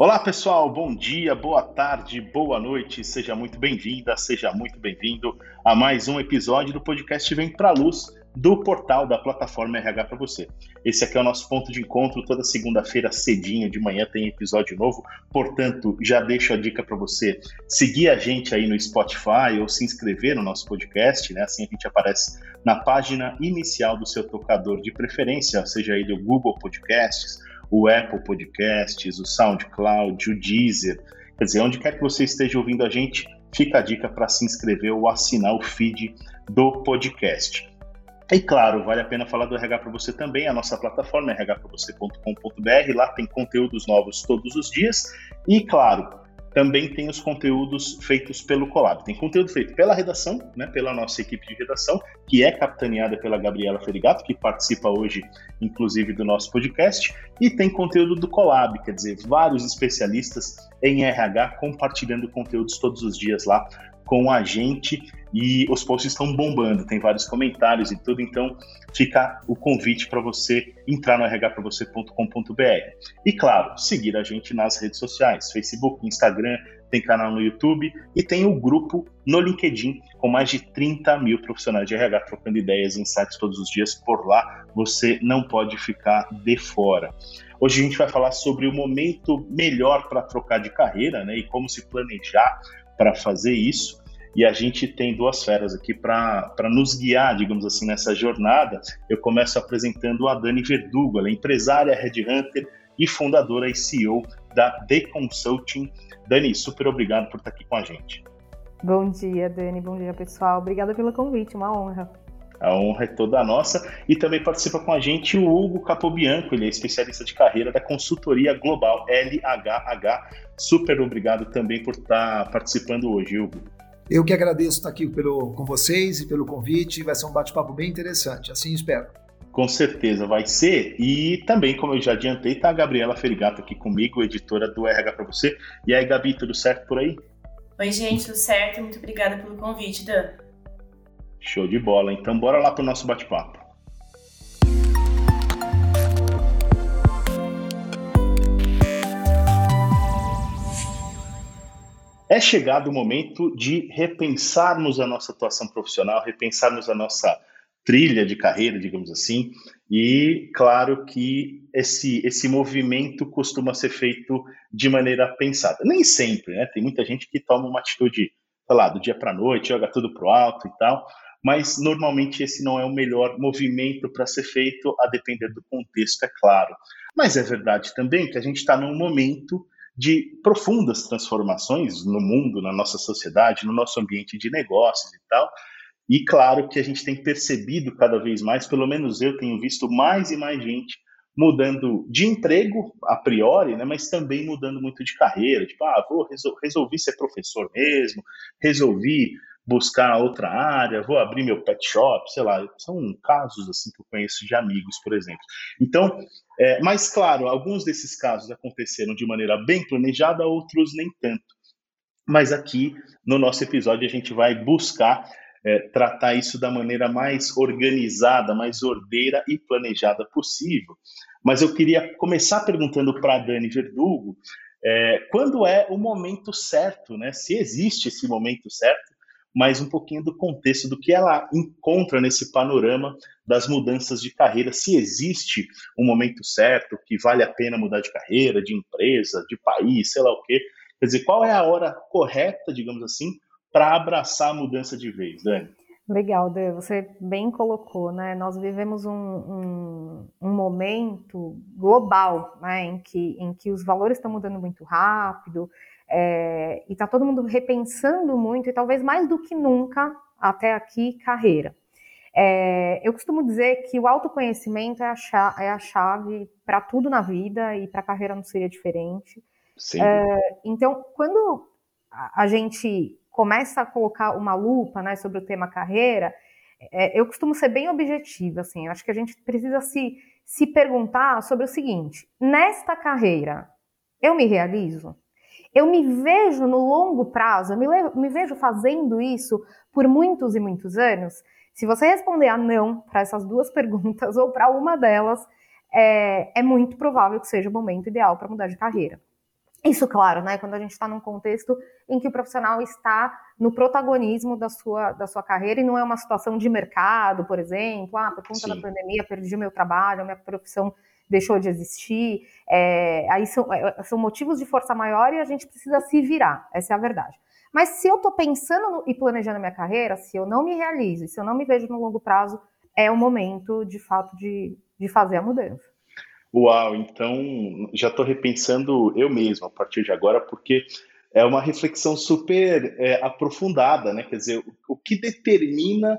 Olá, pessoal. Bom dia, boa tarde, boa noite. Seja muito bem-vinda, seja muito bem-vindo a mais um episódio do podcast Vem Pra Luz do portal da plataforma RH para você. Esse aqui é o nosso ponto de encontro. Toda segunda-feira, cedinho de manhã, tem episódio novo. Portanto, já deixo a dica para você seguir a gente aí no Spotify ou se inscrever no nosso podcast, né? Assim a gente aparece na página inicial do seu tocador de preferência, seja ele o Google Podcasts o Apple Podcasts, o SoundCloud, o Deezer. Quer dizer, onde quer que você esteja ouvindo a gente, fica a dica para se inscrever ou assinar o feed do podcast. E claro, vale a pena falar do RH para você também, a nossa plataforma rhpravocê.com.br, lá tem conteúdos novos todos os dias. E claro, também tem os conteúdos feitos pelo Colab. Tem conteúdo feito pela redação, né, pela nossa equipe de redação, que é capitaneada pela Gabriela Ferigato, que participa hoje, inclusive, do nosso podcast, e tem conteúdo do Colab, quer dizer, vários especialistas em RH compartilhando conteúdos todos os dias lá com a gente e os posts estão bombando, tem vários comentários e tudo, então fica o convite para você entrar no rhpravocê.com.br. E claro, seguir a gente nas redes sociais, Facebook, Instagram, tem canal no YouTube e tem o grupo no LinkedIn com mais de 30 mil profissionais de RH trocando ideias e insights todos os dias por lá. Você não pode ficar de fora. Hoje a gente vai falar sobre o momento melhor para trocar de carreira né, e como se planejar para fazer isso e a gente tem duas feras aqui para nos guiar, digamos assim, nessa jornada. Eu começo apresentando a Dani Verdugo, ela é empresária, headhunter e fundadora e CEO da The Consulting. Dani, super obrigado por estar aqui com a gente. Bom dia, Dani. Bom dia, pessoal. Obrigada pelo convite, uma honra. A honra é toda nossa. E também participa com a gente o Hugo Capobianco, ele é especialista de carreira da consultoria global LHH. Super obrigado também por estar participando hoje, Hugo. Eu que agradeço estar aqui pelo, com vocês e pelo convite. Vai ser um bate-papo bem interessante, assim espero. Com certeza vai ser. E também, como eu já adiantei, tá a Gabriela Ferigato aqui comigo, editora do RH para você. E aí, Gabi, tudo certo por aí? Oi, gente, tudo certo? Muito obrigada pelo convite, Dan. Show de bola. Então, bora lá para o nosso bate-papo. É chegado o momento de repensarmos a nossa atuação profissional, repensarmos a nossa trilha de carreira, digamos assim, e claro que esse, esse movimento costuma ser feito de maneira pensada. Nem sempre, né? Tem muita gente que toma uma atitude, sei lá, do dia para a noite, joga tudo para o alto e tal, mas normalmente esse não é o melhor movimento para ser feito, a depender do contexto, é claro. Mas é verdade também que a gente está num momento de profundas transformações no mundo, na nossa sociedade, no nosso ambiente de negócios e tal. E claro que a gente tem percebido cada vez mais, pelo menos eu tenho visto mais e mais gente mudando de emprego a priori, né, mas também mudando muito de carreira, tipo, ah, vou resol resolvi ser professor mesmo, resolvi buscar outra área, vou abrir meu pet shop, sei lá, são casos assim que eu conheço de amigos, por exemplo. Então, é, mas claro, alguns desses casos aconteceram de maneira bem planejada, outros nem tanto. Mas aqui no nosso episódio a gente vai buscar é, tratar isso da maneira mais organizada, mais ordeira e planejada possível. Mas eu queria começar perguntando para a Dani Verdugo é, quando é o momento certo, né? Se existe esse momento certo mas um pouquinho do contexto do que ela encontra nesse panorama das mudanças de carreira, se existe um momento certo que vale a pena mudar de carreira, de empresa, de país, sei lá o quê. Quer dizer, qual é a hora correta, digamos assim, para abraçar a mudança de vez, Dani? Legal, você bem colocou, né? Nós vivemos um, um, um, momento global, né, em que, em que os valores estão mudando muito rápido, é, e está todo mundo repensando muito, e talvez mais do que nunca, até aqui, carreira. É, eu costumo dizer que o autoconhecimento é a chave, é chave para tudo na vida e para a carreira não seria diferente. É, então, quando a gente começa a colocar uma lupa né, sobre o tema carreira, é, eu costumo ser bem objetiva. Assim, eu acho que a gente precisa se, se perguntar sobre o seguinte: nesta carreira, eu me realizo? Eu me vejo no longo prazo, eu me, me vejo fazendo isso por muitos e muitos anos? Se você responder a não para essas duas perguntas ou para uma delas, é, é, muito provável que seja o momento ideal para mudar de carreira. Isso, claro, né? Quando a gente está num contexto em que o profissional está no protagonismo da sua, da sua carreira e não é uma situação de mercado, por exemplo, ah, por conta Sim. da pandemia, perdi meu trabalho, minha profissão deixou de existir. É, aí são, é, são motivos de força maior e a gente precisa se virar, essa é a verdade. Mas se eu estou pensando no, e planejando minha carreira, se eu não me realizo, se eu não me vejo no longo prazo, é o momento, de fato, de, de fazer a mudança. Uau, então já estou repensando eu mesmo a partir de agora, porque é uma reflexão super é, aprofundada, né? Quer dizer, o, o que determina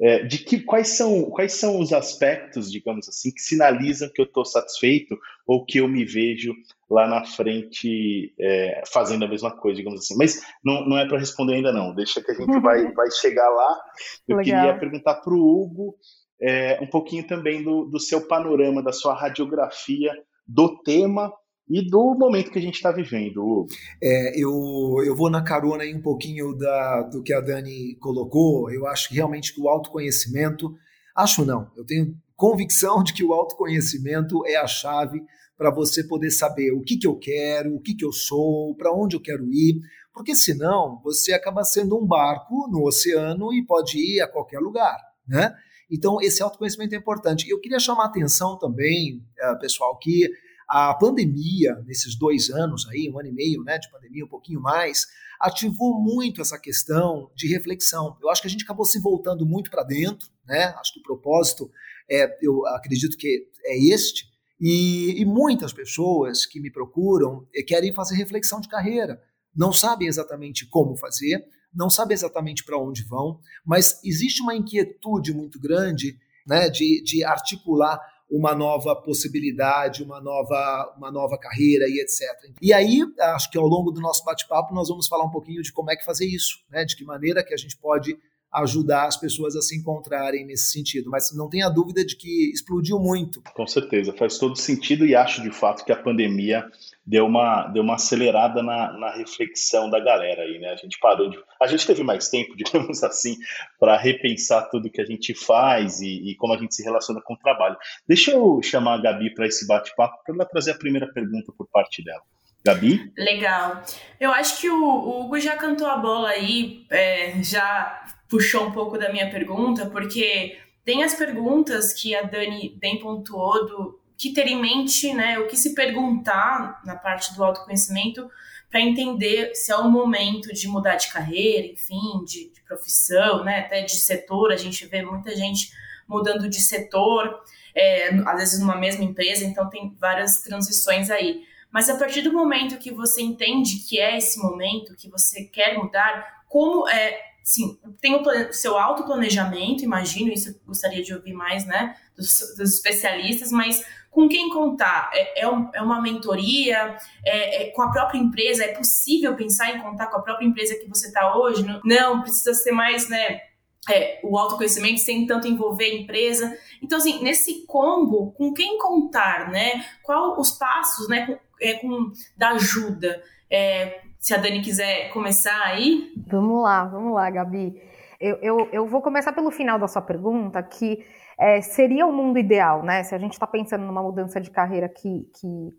é, de que quais são quais são os aspectos, digamos assim, que sinalizam que eu estou satisfeito ou que eu me vejo lá na frente é, fazendo a mesma coisa, digamos assim. Mas não, não é para responder ainda não. Deixa que a gente vai vai chegar lá. Eu Legal. queria perguntar para o Hugo é, um pouquinho também do, do seu panorama, da sua radiografia do tema e do momento que a gente está vivendo. É, eu, eu vou na carona aí um pouquinho da, do que a Dani colocou. Eu acho que realmente que o autoconhecimento, acho não, eu tenho convicção de que o autoconhecimento é a chave para você poder saber o que, que eu quero, o que, que eu sou, para onde eu quero ir, porque senão você acaba sendo um barco no oceano e pode ir a qualquer lugar, né? Então, esse autoconhecimento é importante. Eu queria chamar a atenção também, eh, pessoal, que a pandemia, nesses dois anos aí, um ano e meio né, de pandemia, um pouquinho mais, ativou muito essa questão de reflexão. Eu acho que a gente acabou se voltando muito para dentro, né? Acho que o propósito, é, eu acredito que é este, e, e muitas pessoas que me procuram eh, querem fazer reflexão de carreira, não sabem exatamente como fazer, não sabem exatamente para onde vão, mas existe uma inquietude muito grande né, de, de articular uma nova possibilidade, uma nova, uma nova carreira e etc. E aí, acho que ao longo do nosso bate-papo nós vamos falar um pouquinho de como é que fazer isso, né? De que maneira que a gente pode ajudar as pessoas a se encontrarem nesse sentido. Mas não tenha dúvida de que explodiu muito. Com certeza, faz todo sentido e acho de fato que a pandemia deu uma, deu uma acelerada na, na reflexão da galera aí, né? A gente parou de. A gente teve mais tempo, digamos assim, para repensar tudo que a gente faz e, e, como a gente se relaciona com o trabalho. Deixa eu chamar a Gabi para esse bate-papo para ela trazer a primeira pergunta por parte dela. Gabi? Legal. Eu acho que o, o Hugo já cantou a bola aí, é, já puxou um pouco da minha pergunta, porque tem as perguntas que a Dani bem pontuou do que ter em mente, né, o que se perguntar na parte do autoconhecimento para entender se é o momento de mudar de carreira, enfim, de, de, profissão, né, até de setor. A gente vê muita gente mudando de setor, é, às vezes numa mesma empresa, então tem várias transições aí. Mas a partir do momento que você entende que é esse momento, que você quer mudar, como é sim, tem o seu autoplanejamento, imagino, isso eu gostaria de ouvir mais, né, dos, dos especialistas, mas com quem contar? É, é, um, é uma mentoria? É, é, com a própria empresa? É possível pensar em contar com a própria empresa que você está hoje? Não, não, precisa ser mais, né, é, o autoconhecimento sem tanto envolver a empresa. Então, assim, nesse combo, com quem contar, né? Qual os passos, né, com, é, com da ajuda? É, se a Dani quiser começar aí. Vamos lá, vamos lá, Gabi. Eu, eu, eu vou começar pelo final da sua pergunta, que é, seria o mundo ideal, né? Se a gente está pensando numa mudança de carreira que, que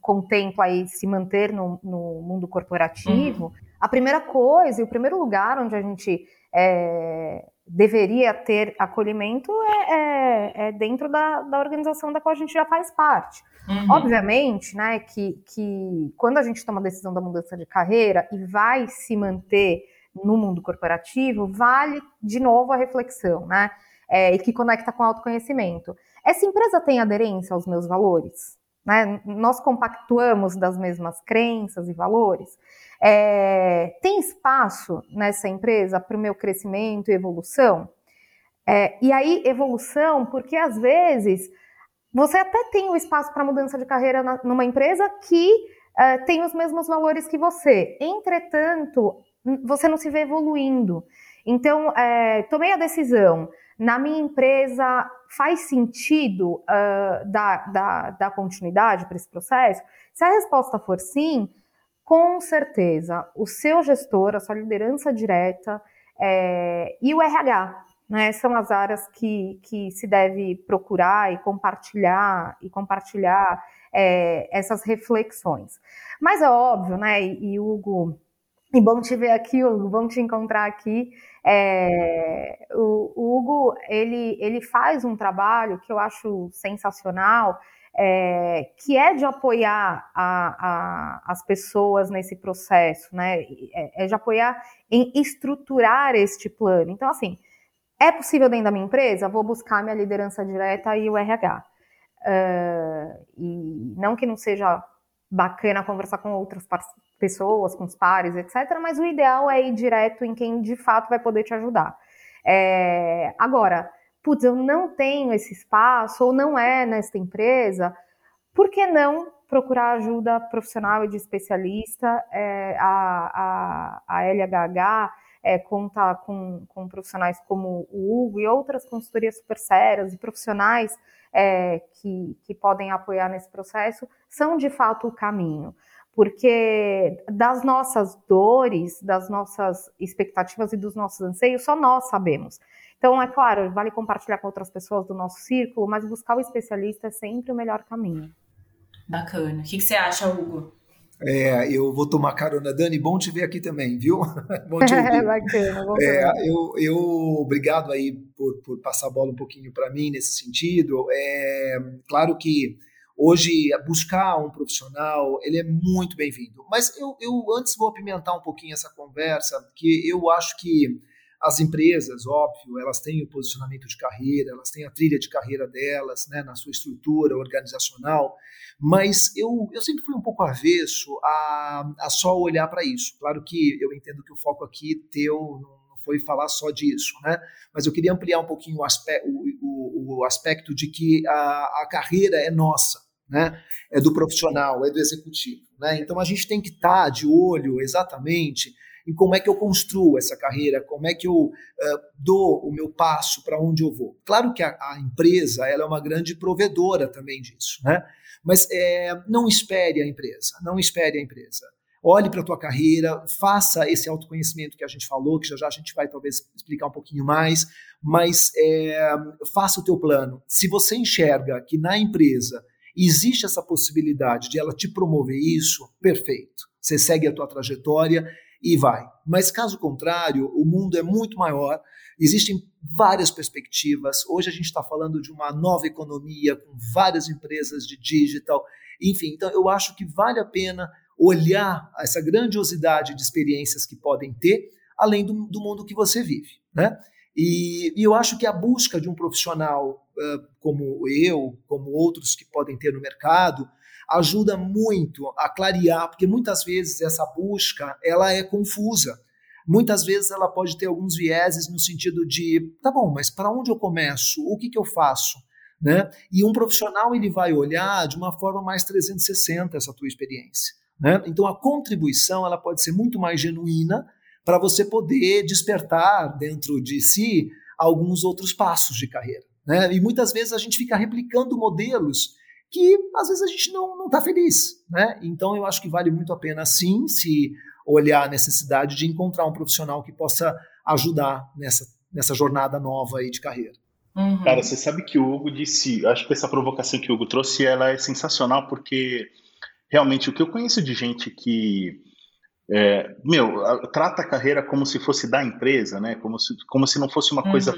contempla aí se manter no, no mundo corporativo, uhum. a primeira coisa e o primeiro lugar onde a gente é, deveria ter acolhimento é, é, é dentro da, da, organização da qual a gente já faz parte. Uhum. Obviamente, né, que, que quando a gente toma a decisão da mudança de carreira e vai se manter no mundo corporativo, vale de novo a reflexão, né? É, e que conecta com o autoconhecimento. Essa empresa tem aderência aos meus valores? Né? Nós compactuamos das mesmas crenças e valores? É, tem espaço nessa empresa para o meu crescimento e evolução? É, e aí, evolução, porque às vezes você até tem o espaço para mudança de carreira na, numa empresa que é, tem os mesmos valores que você. Entretanto, você não se vê evoluindo. Então, é, tomei a decisão. Na minha empresa, faz sentido uh, dar, dar, dar continuidade para esse processo? Se a resposta for sim, com certeza, o seu gestor, a sua liderança direta é, e o RH, né, são as áreas que, que se deve procurar e compartilhar e compartilhar é, essas reflexões. Mas é óbvio, né, e, Hugo, e bom te ver aqui, Hugo, bom te encontrar aqui. É, o, o, Hugo, ele, ele faz um trabalho que eu acho sensacional, é, que é de apoiar a, a, as pessoas nesse processo, né? É, é, de apoiar em estruturar este plano. Então, assim, é possível dentro da minha empresa? Vou buscar minha liderança direta e o RH. Uh, e não que não seja bacana conversar com outras pessoas, com os pares, etc. Mas o ideal é ir direto em quem de fato vai poder te ajudar. É, agora, putz, eu não tenho esse espaço ou não é nesta empresa, por que não procurar ajuda profissional e de especialista? É, a, a, a LHH é, conta com, com profissionais como o Hugo e outras consultorias super sérias e profissionais é, que, que podem apoiar nesse processo, são de fato o caminho. Porque das nossas dores, das nossas expectativas e dos nossos anseios, só nós sabemos. Então, é claro, vale compartilhar com outras pessoas do nosso círculo, mas buscar o especialista é sempre o melhor caminho. Bacana. O que, que você acha, Hugo? É, eu vou tomar carona, Dani. Bom te ver aqui também, viu? bom te ouvir. Bacana, bom é, eu, eu, obrigado aí por, por passar a bola um pouquinho para mim nesse sentido. É, claro que hoje buscar um profissional ele é muito bem-vindo. Mas eu, eu antes vou apimentar um pouquinho essa conversa, que eu acho que as empresas, óbvio, elas têm o posicionamento de carreira, elas têm a trilha de carreira delas, né, na sua estrutura organizacional, mas eu, eu sempre fui um pouco avesso a, a só olhar para isso. Claro que eu entendo que o foco aqui teu não foi falar só disso, né? Mas eu queria ampliar um pouquinho o, aspecto, o, o, o aspecto de que a, a carreira é nossa, né? É do profissional, é do executivo, né? Então a gente tem que estar tá de olho exatamente em como é que eu construo essa carreira, como é que eu uh, dou o meu passo para onde eu vou. Claro que a, a, empresa ela é uma grande provedora também disso, né? Mas é, não espere a empresa, não espere a empresa. Olhe para a tua carreira, faça esse autoconhecimento que a gente falou, que já já a gente vai talvez explicar um pouquinho mais, mas é, faça o teu plano. Se você enxerga que na empresa existe essa possibilidade de ela te promover isso, perfeito. Você segue a tua trajetória e vai. Mas caso contrário, o mundo é muito maior, existem várias perspectivas. Hoje a gente está falando de uma nova economia com várias empresas de digital, enfim. Então eu acho que vale a pena olhar essa grandiosidade de experiências que podem ter, além do, do mundo que você vive, né? E, e, eu acho que a busca de um profissional uh, como eu, como outros que podem ter no mercado, ajuda muito a clarear, porque muitas vezes essa busca ela é confusa. Muitas vezes ela pode ter alguns vieses no sentido de, tá bom, mas para onde eu começo? O que, que eu faço? Né? E um profissional ele vai olhar de uma forma mais 360 essa tua experiência. Né? Então a contribuição ela pode ser muito mais genuína para você poder despertar dentro de si alguns outros passos de carreira. Né? E muitas vezes a gente fica replicando modelos que às vezes a gente não está feliz. Né? Então eu acho que vale muito a pena sim se olhar a necessidade de encontrar um profissional que possa ajudar nessa, nessa jornada nova aí de carreira. Uhum. Cara, você sabe que o Hugo disse, acho que essa provocação que o Hugo trouxe, ela é sensacional, porque realmente o que eu conheço de gente que, é, meu, trata a carreira como se fosse da empresa, né? Como se, como se não fosse uma uhum. coisa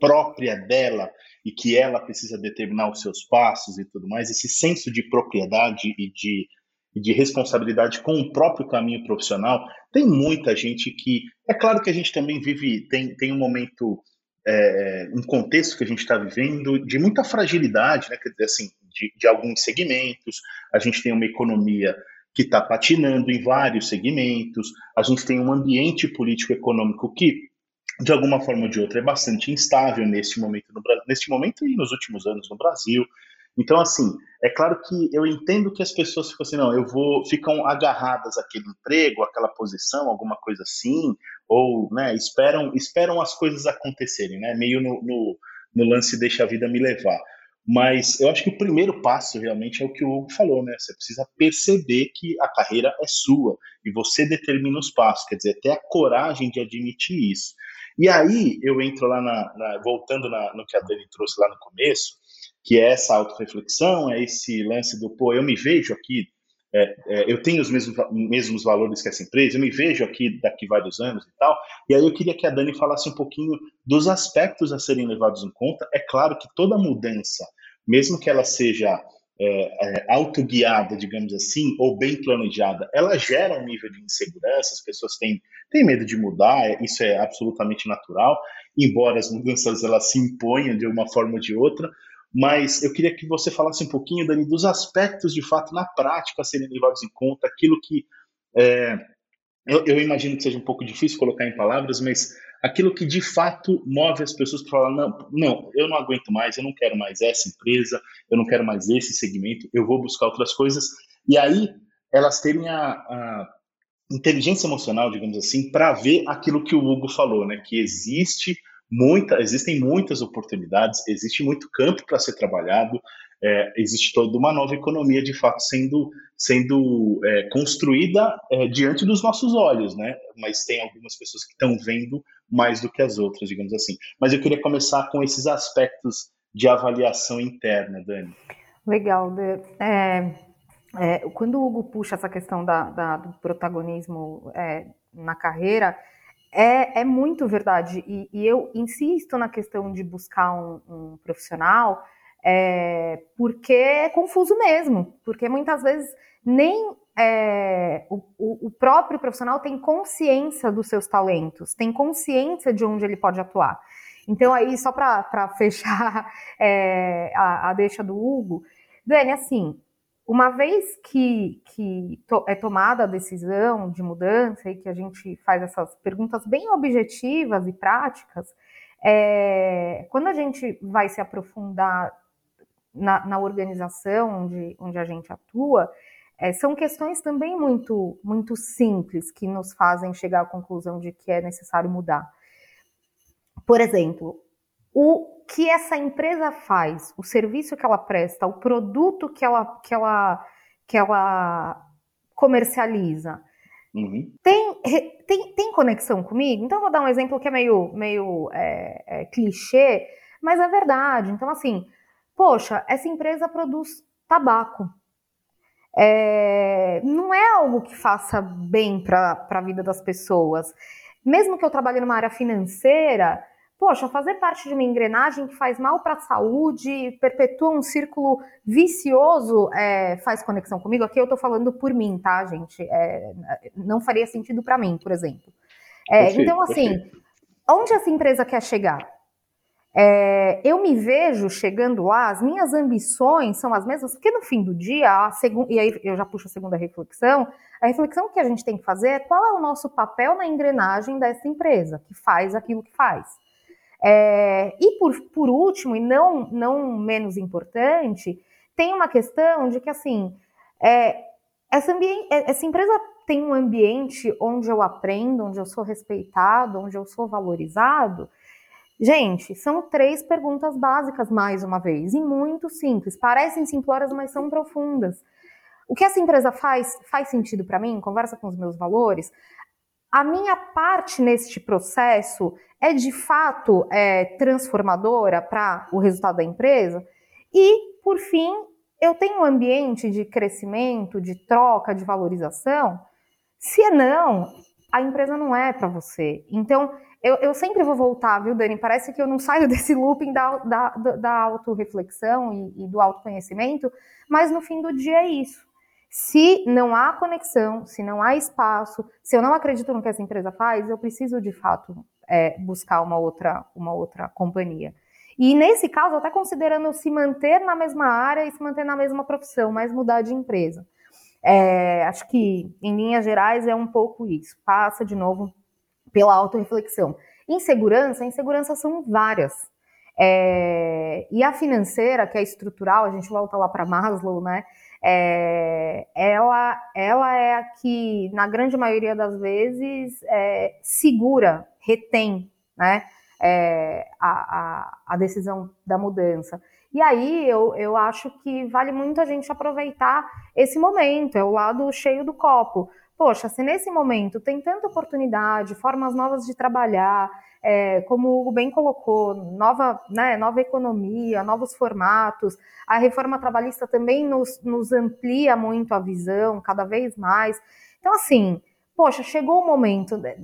própria dela, e que ela precisa determinar os seus passos e tudo mais, esse senso de propriedade e de, e de responsabilidade com o próprio caminho profissional, tem muita gente que. É claro que a gente também vive, tem, tem um momento, é, um contexto que a gente está vivendo de muita fragilidade, né? Quer dizer, assim, de, de alguns segmentos, a gente tem uma economia que está patinando em vários segmentos, a gente tem um ambiente político-econômico que de alguma forma ou de outra, é bastante instável neste momento, no, neste momento e nos últimos anos no Brasil. Então, assim, é claro que eu entendo que as pessoas ficam assim, não, eu vou, ficam agarradas àquele emprego, àquela posição, alguma coisa assim, ou, né, esperam, esperam as coisas acontecerem, né, meio no, no, no lance deixa a vida me levar. Mas eu acho que o primeiro passo realmente é o que o Hugo falou, né? Você precisa perceber que a carreira é sua e você determina os passos, quer dizer, ter a coragem de admitir isso. E aí eu entro lá na, na voltando na, no que a Dani trouxe lá no começo, que é essa autorreflexão, é esse lance do, pô, eu me vejo aqui, é, é, eu tenho os mesmos, mesmos valores que essa empresa, eu me vejo aqui daqui vários anos e tal. E aí eu queria que a Dani falasse um pouquinho dos aspectos a serem levados em conta. É claro que toda mudança, mesmo que ela seja é, é, autoguiada, digamos assim, ou bem planejada, ela gera um nível de insegurança, as pessoas têm, têm medo de mudar, é, isso é absolutamente natural, embora as mudanças elas se imponham de uma forma ou de outra, mas eu queria que você falasse um pouquinho, Dani, dos aspectos de fato na prática a serem levados em conta, aquilo que é, eu, eu, imagino que seja um pouco difícil colocar em palavras, mas aquilo que de fato move as pessoas para falar: não, não, eu não aguento mais, eu não quero mais essa empresa, eu não quero mais esse segmento, eu vou buscar outras coisas. E aí elas terem a, a inteligência emocional, digamos assim, para ver aquilo que o Hugo falou, né? Que existe muita, existem muitas oportunidades, existe muito campo para ser trabalhado, é, existe toda uma nova economia de fato sendo, sendo é, construída é, diante dos nossos olhos, né? Mas tem algumas pessoas que estão vendo mais do que as outras, digamos assim. Mas eu queria começar com esses aspectos de avaliação interna, Dani. Legal. É, é, quando o Hugo puxa essa questão da, da do protagonismo é, na carreira, é, é muito verdade. E, e, eu insisto na questão de buscar um, um profissional, é, porque é confuso mesmo, porque muitas vezes nem é, o, o, próprio profissional tem consciência dos seus talentos, tem consciência de onde ele pode atuar. Então, aí, só para fechar é, a, a deixa do Hugo, Dani, assim, uma vez que, que to, é tomada a decisão de mudança e que a gente faz essas perguntas bem objetivas e práticas, é, quando a gente vai se aprofundar na, na organização onde, onde a gente atua, é, são questões também muito, muito simples que nos fazem chegar à conclusão de que é necessário mudar. Por exemplo, o que essa empresa faz, o serviço que ela presta, o produto que ela, que ela, que ela comercializa, uhum. tem, tem, tem conexão comigo? Então, vou dar um exemplo que é meio, meio é, é, clichê, mas é verdade. Então, assim, poxa, essa empresa produz tabaco. É, não é algo que faça bem para a vida das pessoas. Mesmo que eu trabalhe numa área financeira, poxa, fazer parte de uma engrenagem que faz mal para a saúde, perpetua um círculo vicioso, é, faz conexão comigo. Aqui eu estou falando por mim, tá, gente? É, não faria sentido para mim, por exemplo. É, então, assim, onde essa empresa quer chegar? É, eu me vejo chegando lá, as minhas ambições são as mesmas, porque no fim do dia, e aí eu já puxo a segunda reflexão, a reflexão que a gente tem que fazer é qual é o nosso papel na engrenagem dessa empresa, que faz aquilo que faz. É, e por, por último, e não, não menos importante, tem uma questão de que, assim, é, essa, é, essa empresa tem um ambiente onde eu aprendo, onde eu sou respeitado, onde eu sou valorizado. Gente, são três perguntas básicas, mais uma vez, e muito simples. Parecem simplórias, mas são profundas. O que essa empresa faz faz sentido para mim? Conversa com os meus valores? A minha parte neste processo é de fato é, transformadora para o resultado da empresa? E, por fim, eu tenho um ambiente de crescimento, de troca, de valorização? Se não, a empresa não é para você. Então, eu, eu, sempre vou voltar, viu, Dani? Parece que eu não saio desse looping da, da, da autorreflexão e, e do autoconhecimento, mas no fim do dia é isso. Se não há conexão, se não há espaço, se eu não acredito no que essa empresa faz, eu preciso de fato é, buscar uma outra, uma outra companhia. E nesse caso, até considerando se manter na mesma área e se manter na mesma profissão, mas mudar de empresa. É, acho que, em linhas gerais, é um pouco isso. Passa, de novo, pela autorreflexão. Insegurança, insegurança são várias. É, e a financeira, que é estrutural, a gente volta lá para Maslow, né? É, ela, ela é a que, na grande maioria das vezes, é, segura, retém né, é, a, a, a, decisão da mudança. E aí eu, eu acho que vale muito a gente aproveitar esse momento, é o lado cheio do copo. poxa, se nesse momento tem tanta oportunidade, formas novas de trabalhar, é, como o Hugo bem colocou, nova, né, nova economia, novos formatos, a reforma trabalhista também nos, nos amplia muito a visão, cada vez mais. Então, assim, poxa, chegou o momento, é,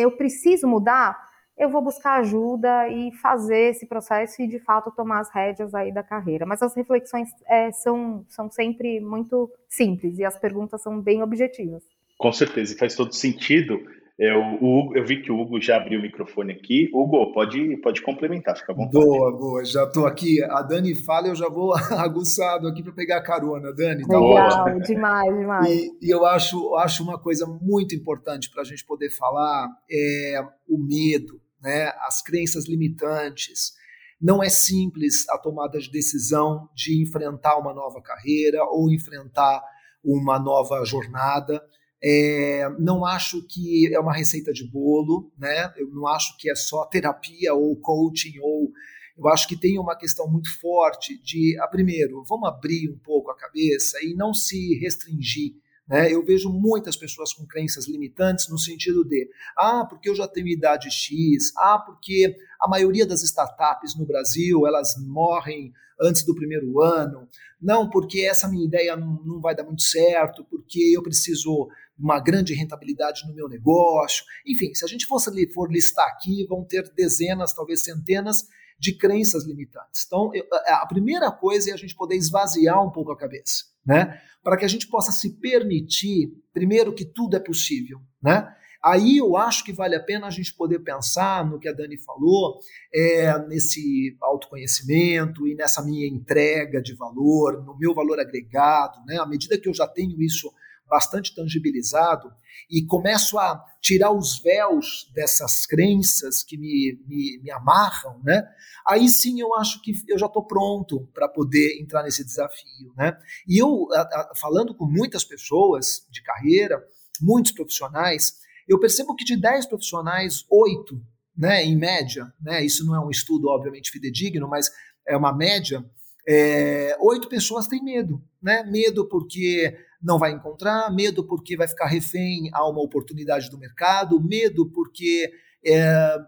é, eu preciso mudar, eu vou buscar ajuda e fazer esse processo e, de fato, tomar as rédeas aí da carreira. Mas as reflexões é, são, são sempre muito simples e as perguntas são bem objetivas. Com certeza, e faz todo sentido. Eu, o, eu vi que o Hugo já abriu o microfone aqui. Hugo, pode, pode complementar, fica bom. Boa, boa. Já estou aqui. A Dani fala, eu já vou aguçado aqui para pegar a carona. Dani, tá Legal, bom? demais, demais. E, e, eu acho, acho uma coisa muito importante para a gente poder falar é o medo né, as crenças limitantes. Não é simples a tomada de decisão de enfrentar uma nova carreira ou enfrentar uma nova jornada. É, não acho que é uma receita de bolo, né? Eu não acho que é só terapia ou coaching ou eu acho que tem uma questão muito forte de, a, primeiro, vamos abrir um pouco a cabeça e não se restringir né? Eu vejo muitas pessoas com crenças limitantes no sentido de, ah, porque eu já tenho idade X, ah, porque a maioria das startups no Brasil elas morrem antes do primeiro ano, não, porque essa minha ideia não, vai dar muito certo, porque eu preciso de uma grande rentabilidade no meu negócio. Enfim, se a gente fosse for listar aqui, vão ter dezenas, talvez centenas de crenças limitantes. Então, eu, a primeira coisa é a gente poder esvaziar um pouco a cabeça, né? Para que a gente possa se permitir, primeiro, que tudo é possível, né? Aí eu acho que vale a pena a gente poder pensar no que a Dani falou, é, nesse autoconhecimento e nessa minha entrega de valor, no meu valor agregado, né? À medida que eu já tenho isso bastante tangibilizado e começo a tirar os véus dessas crenças que me, me, me amarram, né? Aí sim eu acho que eu já estou pronto para poder entrar nesse desafio, né? E eu, falando com muitas pessoas de carreira, muitos profissionais, eu percebo que de 10 profissionais, 8, né, em média, né, isso não é um estudo obviamente fidedigno, mas é uma média, é, oito pessoas têm medo, né? Medo porque não vai encontrar, medo porque vai ficar refém a uma oportunidade do mercado, medo porque é,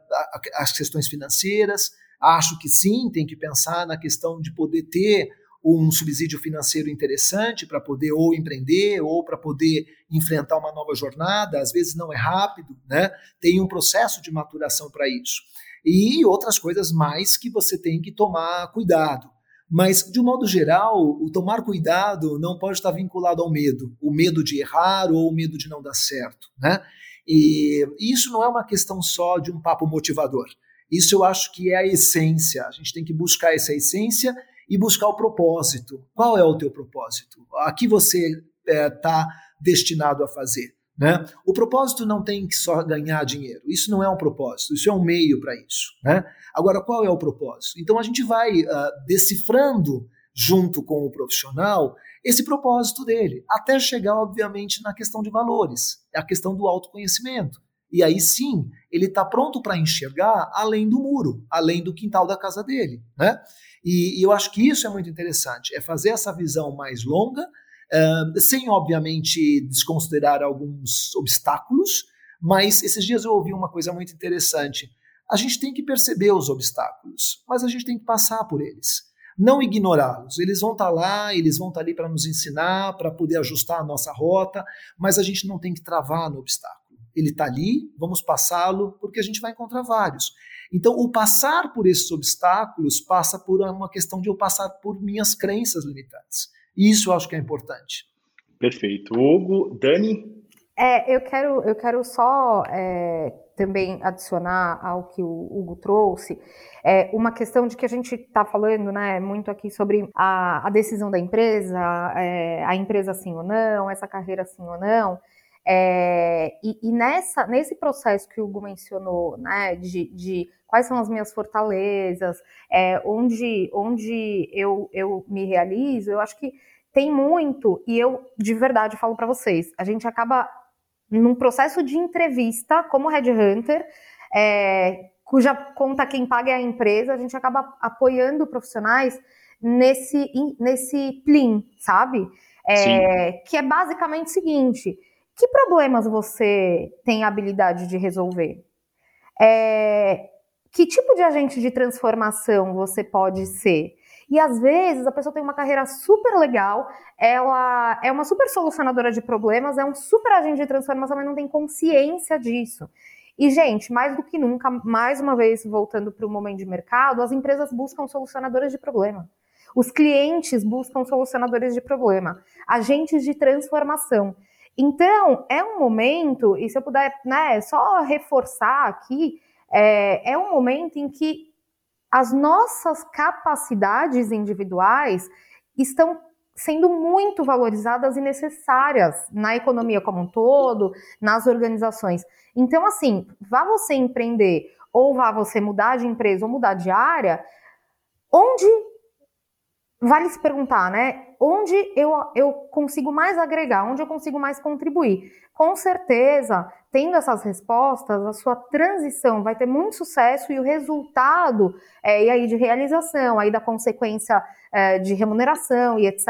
as questões financeiras. Acho que sim, tem que pensar na questão de poder ter um subsídio financeiro interessante para poder ou empreender ou para poder enfrentar uma nova jornada. Às vezes não é rápido, né? Tem um processo de maturação para isso. E outras coisas mais que você tem que tomar cuidado. Mas, de um modo geral, o tomar cuidado não pode estar vinculado ao medo, o medo de errar ou o medo de não dar certo, né? E isso não é uma questão só de um papo motivador. Isso eu acho que é a essência. A gente tem que buscar essa essência e buscar o propósito. Qual é o teu propósito? A que você está é, destinado a fazer? Né? O propósito não tem que só ganhar dinheiro. Isso não é um propósito, isso é um meio para isso. Né? Agora, qual é o propósito? Então a gente vai uh, decifrando junto com o profissional esse propósito dele, até chegar, obviamente, na questão de valores, a questão do autoconhecimento. E aí sim, ele está pronto para enxergar além do muro, além do quintal da casa dele. Né? E, e eu acho que isso é muito interessante, é fazer essa visão mais longa sem, obviamente, desconsiderar alguns obstáculos, mas esses dias eu ouvi uma coisa muito interessante. A gente tem que perceber os obstáculos, mas a gente tem que passar por eles. Não ignorá-los. Eles vão estar tá lá, eles vão estar tá ali para nos ensinar, para poder ajustar a nossa rota, mas a gente não tem que travar no obstáculo. Ele está ali, vamos passá-lo, porque a gente vai encontrar vários. Então, o passar por esses obstáculos passa por uma questão de eu passar por minhas crenças limitantes. Isso eu acho que é importante. Perfeito. Hugo, Dani? É, eu quero, eu quero só é, também adicionar ao que o Hugo trouxe, é, uma questão de que a gente está falando né, muito aqui sobre a, a decisão da empresa, é, a empresa sim ou não, essa carreira sim ou não. É, e, e, nessa, nesse processo que o Hugo mencionou, né, de, de quais são as minhas fortalezas, é, onde, onde eu, eu me realizo, eu acho que tem muito, e eu de verdade falo para vocês, a gente acaba num processo de entrevista como Headhunter, é, cuja conta quem paga é a empresa, a gente acaba apoiando profissionais nesse, nesse plim, sabe? É, que é basicamente o seguinte: que problemas você tem habilidade de resolver? É, que tipo de agente de transformação você pode ser? E às vezes a pessoa tem uma carreira super legal, ela é uma super solucionadora de problemas, é um super agente de transformação, mas não tem consciência disso. E, gente, mais do que nunca, mais uma vez voltando para o momento de mercado, as empresas buscam solucionadores de problema. Os clientes buscam solucionadores de problema, agentes de transformação. Então, é um momento, e se eu puder né, só reforçar aqui, é, é um momento em que as nossas capacidades individuais estão sendo muito valorizadas e necessárias na economia como um todo, nas organizações. Então, assim, vá você empreender ou vá você mudar de empresa ou mudar de área, onde vale se perguntar, né? Onde eu, eu consigo mais agregar, onde eu consigo mais contribuir? Com certeza, tendo essas respostas, a sua transição vai ter muito sucesso e o resultado é, e aí de realização, aí da consequência é, de remuneração e etc.,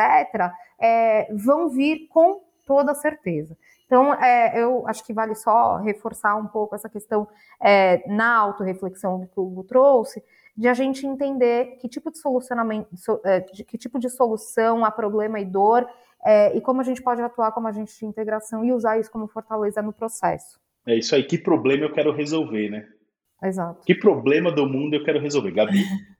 é, vão vir com toda certeza. Então, é, eu acho que vale só reforçar um pouco essa questão é, na autorreflexão que o Hugo trouxe, de a gente entender que tipo de solucionamento, é, que tipo de solução a problema e dor, é, e como a gente pode atuar como agente de integração e usar isso como fortaleza no processo. É isso aí, que problema eu quero resolver, né? Exato. Que problema do mundo eu quero resolver, Gabi?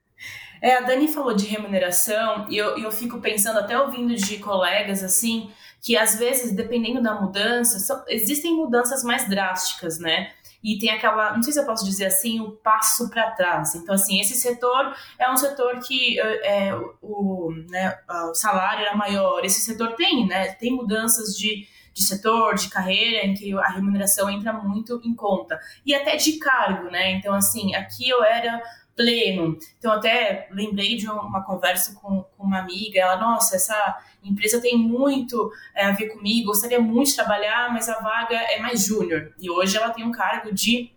É, a Dani falou de remuneração e eu, eu fico pensando, até ouvindo de colegas assim, que às vezes, dependendo da mudança, são, existem mudanças mais drásticas, né? E tem aquela, não sei se eu posso dizer assim, o passo para trás. Então, assim, esse setor é um setor que é, o, né, o salário era maior. Esse setor tem, né? Tem mudanças de, de setor, de carreira, em que a remuneração entra muito em conta. E até de cargo, né? Então, assim, aqui eu era pleno. Então, até lembrei de uma conversa com, com uma amiga, ela, nossa, essa empresa tem muito é, a ver comigo, gostaria muito de trabalhar, mas a vaga é mais júnior. E hoje ela tem um cargo de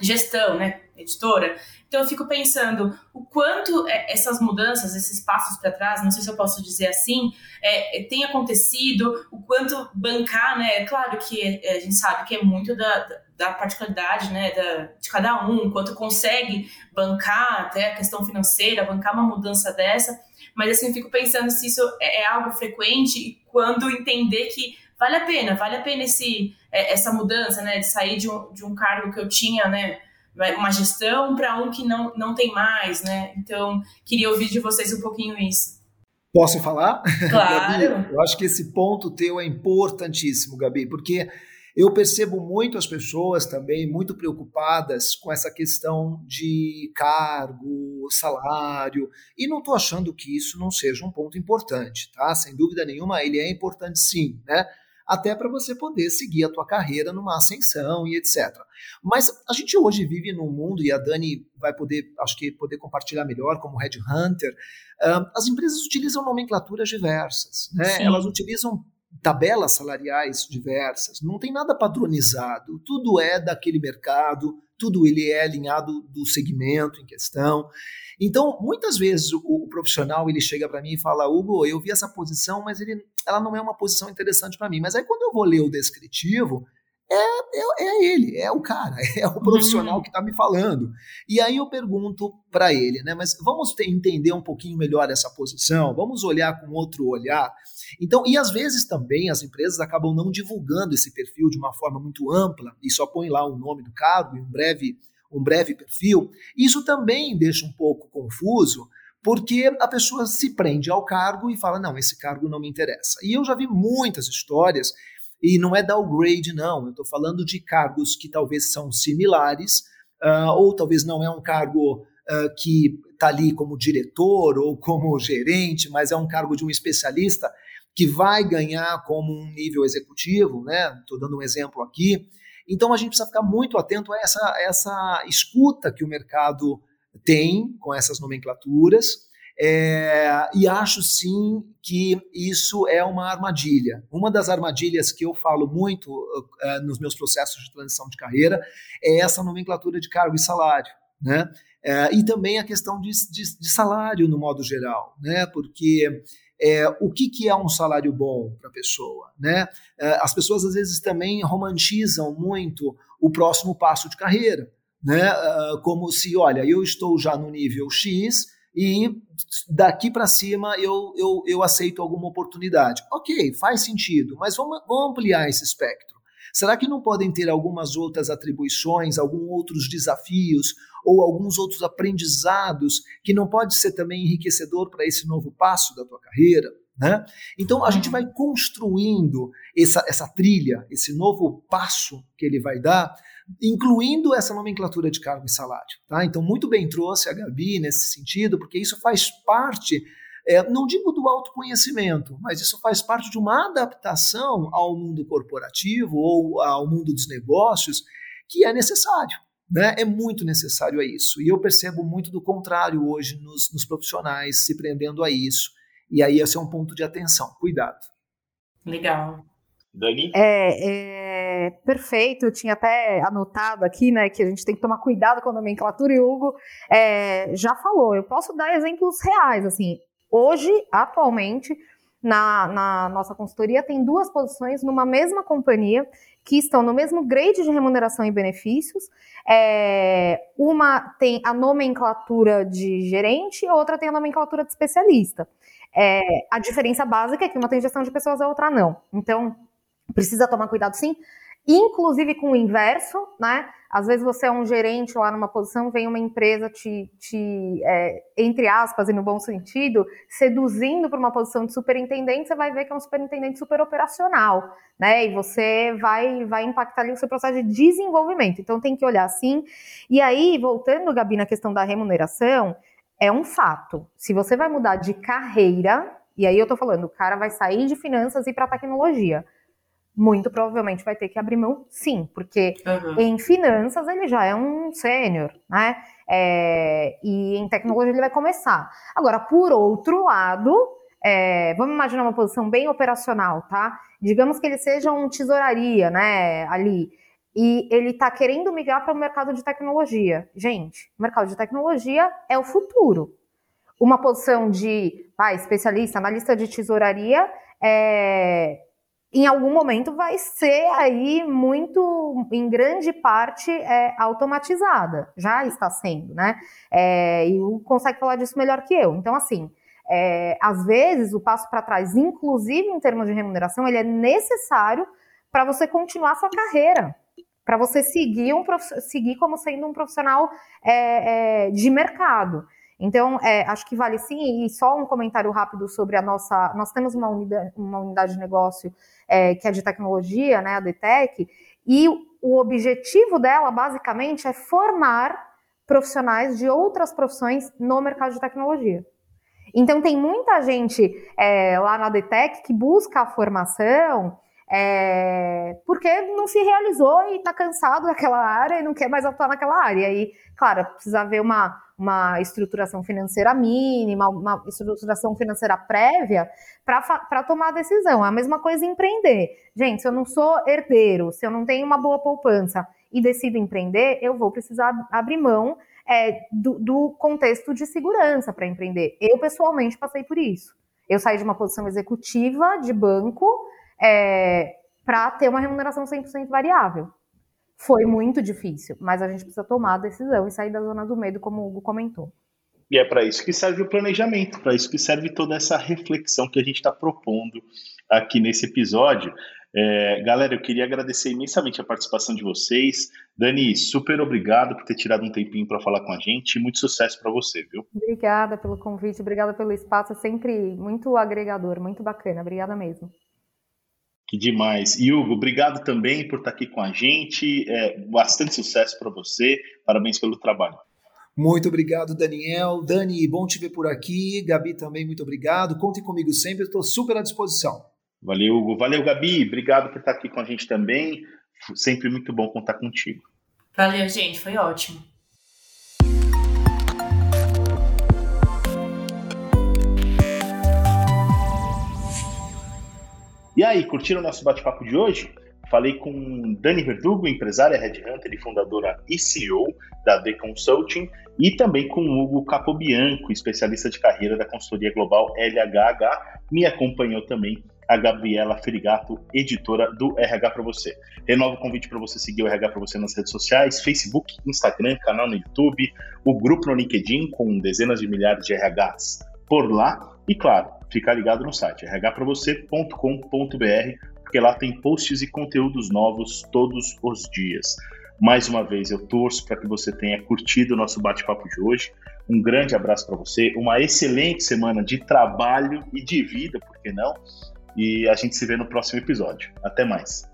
gestão, né, editora. Então eu fico pensando o quanto é, essas mudanças, esses passos para trás, não sei se eu posso dizer assim, é, é, tem acontecido, o quanto bancar, né? É claro que é, a gente sabe que é muito da, da particularidade, né, da, de cada um, quanto consegue bancar até a questão financeira, bancar uma mudança dessa. Mas assim, eu fico pensando se isso é, é algo frequente e quando entender que vale a pena, vale a pena esse, é, essa mudança, né, de sair de um, de um cargo que eu tinha, né, uma gestão para um que não, não tem mais, né? Então, queria ouvir de vocês um pouquinho isso. Posso falar? Claro. Gabi, eu acho que esse ponto teu é importantíssimo, Gabi, porque eu percebo muito as pessoas também muito preocupadas com essa questão de cargo, salário, e não estou achando que isso não seja um ponto importante, tá? Sem dúvida nenhuma, ele é importante sim, né? Até para você poder seguir a tua carreira numa ascensão e etc. Mas a gente hoje vive num mundo, e a Dani vai poder, acho que poder compartilhar melhor como Red Hunter, uh, as empresas utilizam nomenclaturas diversas, né? Elas utilizam tabelas salariais diversas, não tem nada padronizado, tudo é daquele mercado, tudo ele é alinhado do segmento em questão. Então, muitas vezes o, o profissional ele chega para mim e fala: "Hugo, eu vi essa posição, mas ele, ela não é uma posição interessante para mim". Mas aí quando eu vou ler o descritivo, é, é, é, ele, é o cara, é o profissional uhum. que está me falando. E aí eu pergunto para ele, né? Mas vamos ter, entender um pouquinho melhor essa posição, vamos olhar com outro olhar. Então, e às vezes também as empresas acabam não divulgando esse perfil de uma forma muito ampla e só põe lá o nome do cargo e um breve, um breve perfil. Isso também deixa um pouco confuso, porque a pessoa se prende ao cargo e fala: não, esse cargo não me interessa. E eu já vi muitas histórias e não é downgrade, não. Eu estou falando de cargos que talvez são similares, uh, ou talvez não é um cargo uh, que está ali como diretor ou como gerente, mas é um cargo de um especialista que vai ganhar como um nível executivo, né? Estou dando um exemplo aqui. Então a gente precisa ficar muito atento a essa, essa escuta que o mercado tem com essas nomenclaturas é, e acho sim que isso é uma armadilha. Uma das armadilhas que eu falo muito uh, nos meus processos de transição de carreira é essa nomenclatura de cargo e salário. Né? É, e também a questão de, de, de, salário no modo geral, né? porque é, o que, que é um salário bom para a pessoa. Né? É, as pessoas às vezes também romantizam muito o próximo passo de carreira, né? Como se, olha, eu estou já no nível X e daqui para cima eu, eu, eu aceito alguma oportunidade. Ok, faz sentido, mas vamos, vamos ampliar esse espectro. Será que não podem ter algumas outras atribuições, alguns outros desafios ou alguns outros aprendizados que não pode ser também enriquecedor para esse novo passo da tua carreira? Né? Então a gente vai construindo essa, essa trilha, esse novo passo que ele vai dar, incluindo essa nomenclatura de cargo e salário. Tá? Então, muito bem trouxe a Gabi nesse sentido, porque isso faz parte é, não digo do autoconhecimento, mas isso faz parte de uma adaptação ao mundo corporativo ou ao mundo dos negócios que é necessário. Né? É muito necessário a isso. E eu percebo muito do contrário hoje nos, nos profissionais se prendendo a isso. E aí esse é um ponto de atenção. Cuidado. Legal. Dani? É, é, perfeito, eu tinha até anotado aqui, né, que a gente tem que tomar cuidado com a nomenclatura e o Hugo é, já falou. Eu posso dar exemplos reais, assim, Hoje, atualmente, na, na, nossa consultoria, tem duas posições numa mesma companhia que estão no mesmo grade de remuneração e benefícios. É, uma tem a nomenclatura de gerente, outra tem a nomenclatura de especialista. É, a diferença básica é que uma tem gestão de pessoas a outra não. Então, precisa tomar cuidado sim, inclusive com o inverso, né? Às vezes você é um gerente lá numa posição, vem uma empresa te, te é, entre aspas, e no bom sentido, seduzindo para uma posição de superintendente, você vai ver que é um superintendente super operacional, né? E você vai, vai impactar ali o seu processo de desenvolvimento. Então tem que olhar assim. E aí, voltando, Gabi, na questão da remuneração, é um fato. Se você vai mudar de carreira, e aí eu tô falando, o cara vai sair de finanças e para tecnologia muito provavelmente vai ter que abrir mão, sim, porque uhum. em finanças ele já é um sênior, né? É, e em tecnologia ele vai começar. Agora, por outro lado, é, vamos imaginar uma posição bem operacional, tá? Digamos que ele seja um tesouraria, né, ali, e ele está querendo migrar para o mercado de tecnologia. Gente, o mercado de tecnologia é o futuro. Uma posição de ah, especialista, analista de tesouraria, é, em algum momento vai ser aí muito, em grande parte, é, automatizada. Já está sendo, né? É, e o consegue falar disso melhor que eu. Então, assim, é, às vezes o passo para trás, inclusive em termos de remuneração, ele é necessário para você continuar sua carreira, para você seguir, um, seguir como sendo um profissional é, é, de mercado. Então, é, acho que vale sim, e só um comentário rápido sobre a nossa. Nós temos uma unidade, uma unidade de negócio é, que é de tecnologia, né, a DTEC, e o objetivo dela, basicamente, é formar profissionais de outras profissões no mercado de tecnologia. Então, tem muita gente é, lá na DTEC que busca a formação é, porque não se realizou e está cansado daquela área e não quer mais atuar naquela área. E, claro, precisa haver uma, uma estruturação financeira mínima, uma estruturação financeira prévia para tomar a decisão. É a mesma coisa empreender. Gente, se eu não sou herdeiro, se eu não tenho uma boa poupança e decido empreender, eu vou precisar abrir mão é, do, do contexto de segurança para empreender. Eu, pessoalmente, passei por isso. Eu saí de uma posição executiva de banco é, para ter uma remuneração 100% variável. Foi muito difícil, mas a gente precisa tomar a decisão e sair da zona do medo, como o Hugo comentou. E é para isso que serve o planejamento, para isso que serve toda essa reflexão que a gente está propondo aqui nesse episódio. É, galera, eu queria agradecer imensamente a participação de vocês. Dani, super obrigado por ter tirado um tempinho para falar com a gente. Muito sucesso para você, viu? Obrigada pelo convite, obrigada pelo espaço. É sempre muito agregador, muito bacana. Obrigada mesmo. Que demais. E Hugo, obrigado também por estar aqui com a gente. É, bastante sucesso para você. Parabéns pelo trabalho. Muito obrigado, Daniel. Dani, bom te ver por aqui. Gabi também, muito obrigado. Contem comigo sempre, estou super à disposição. Valeu, Hugo. Valeu, Gabi. Obrigado por estar aqui com a gente também. Sempre muito bom contar contigo. Valeu, gente. Foi ótimo. E aí, curtiram o nosso bate-papo de hoje? Falei com Dani Verdugo, empresária headhunter e fundadora e CEO da The Consulting, e também com Hugo Capobianco, especialista de carreira da consultoria global LHH. Me acompanhou também a Gabriela Ferigato, editora do RH para você. Renovo o convite para você seguir o RH para você nas redes sociais, Facebook, Instagram, canal no YouTube, o grupo no LinkedIn com dezenas de milhares de RHs por lá e claro, ficar ligado no site rhpravocê.com.br porque lá tem posts e conteúdos novos todos os dias. Mais uma vez, eu torço para que você tenha curtido o nosso bate-papo de hoje. Um grande abraço para você, uma excelente semana de trabalho e de vida, por que não? E a gente se vê no próximo episódio. Até mais.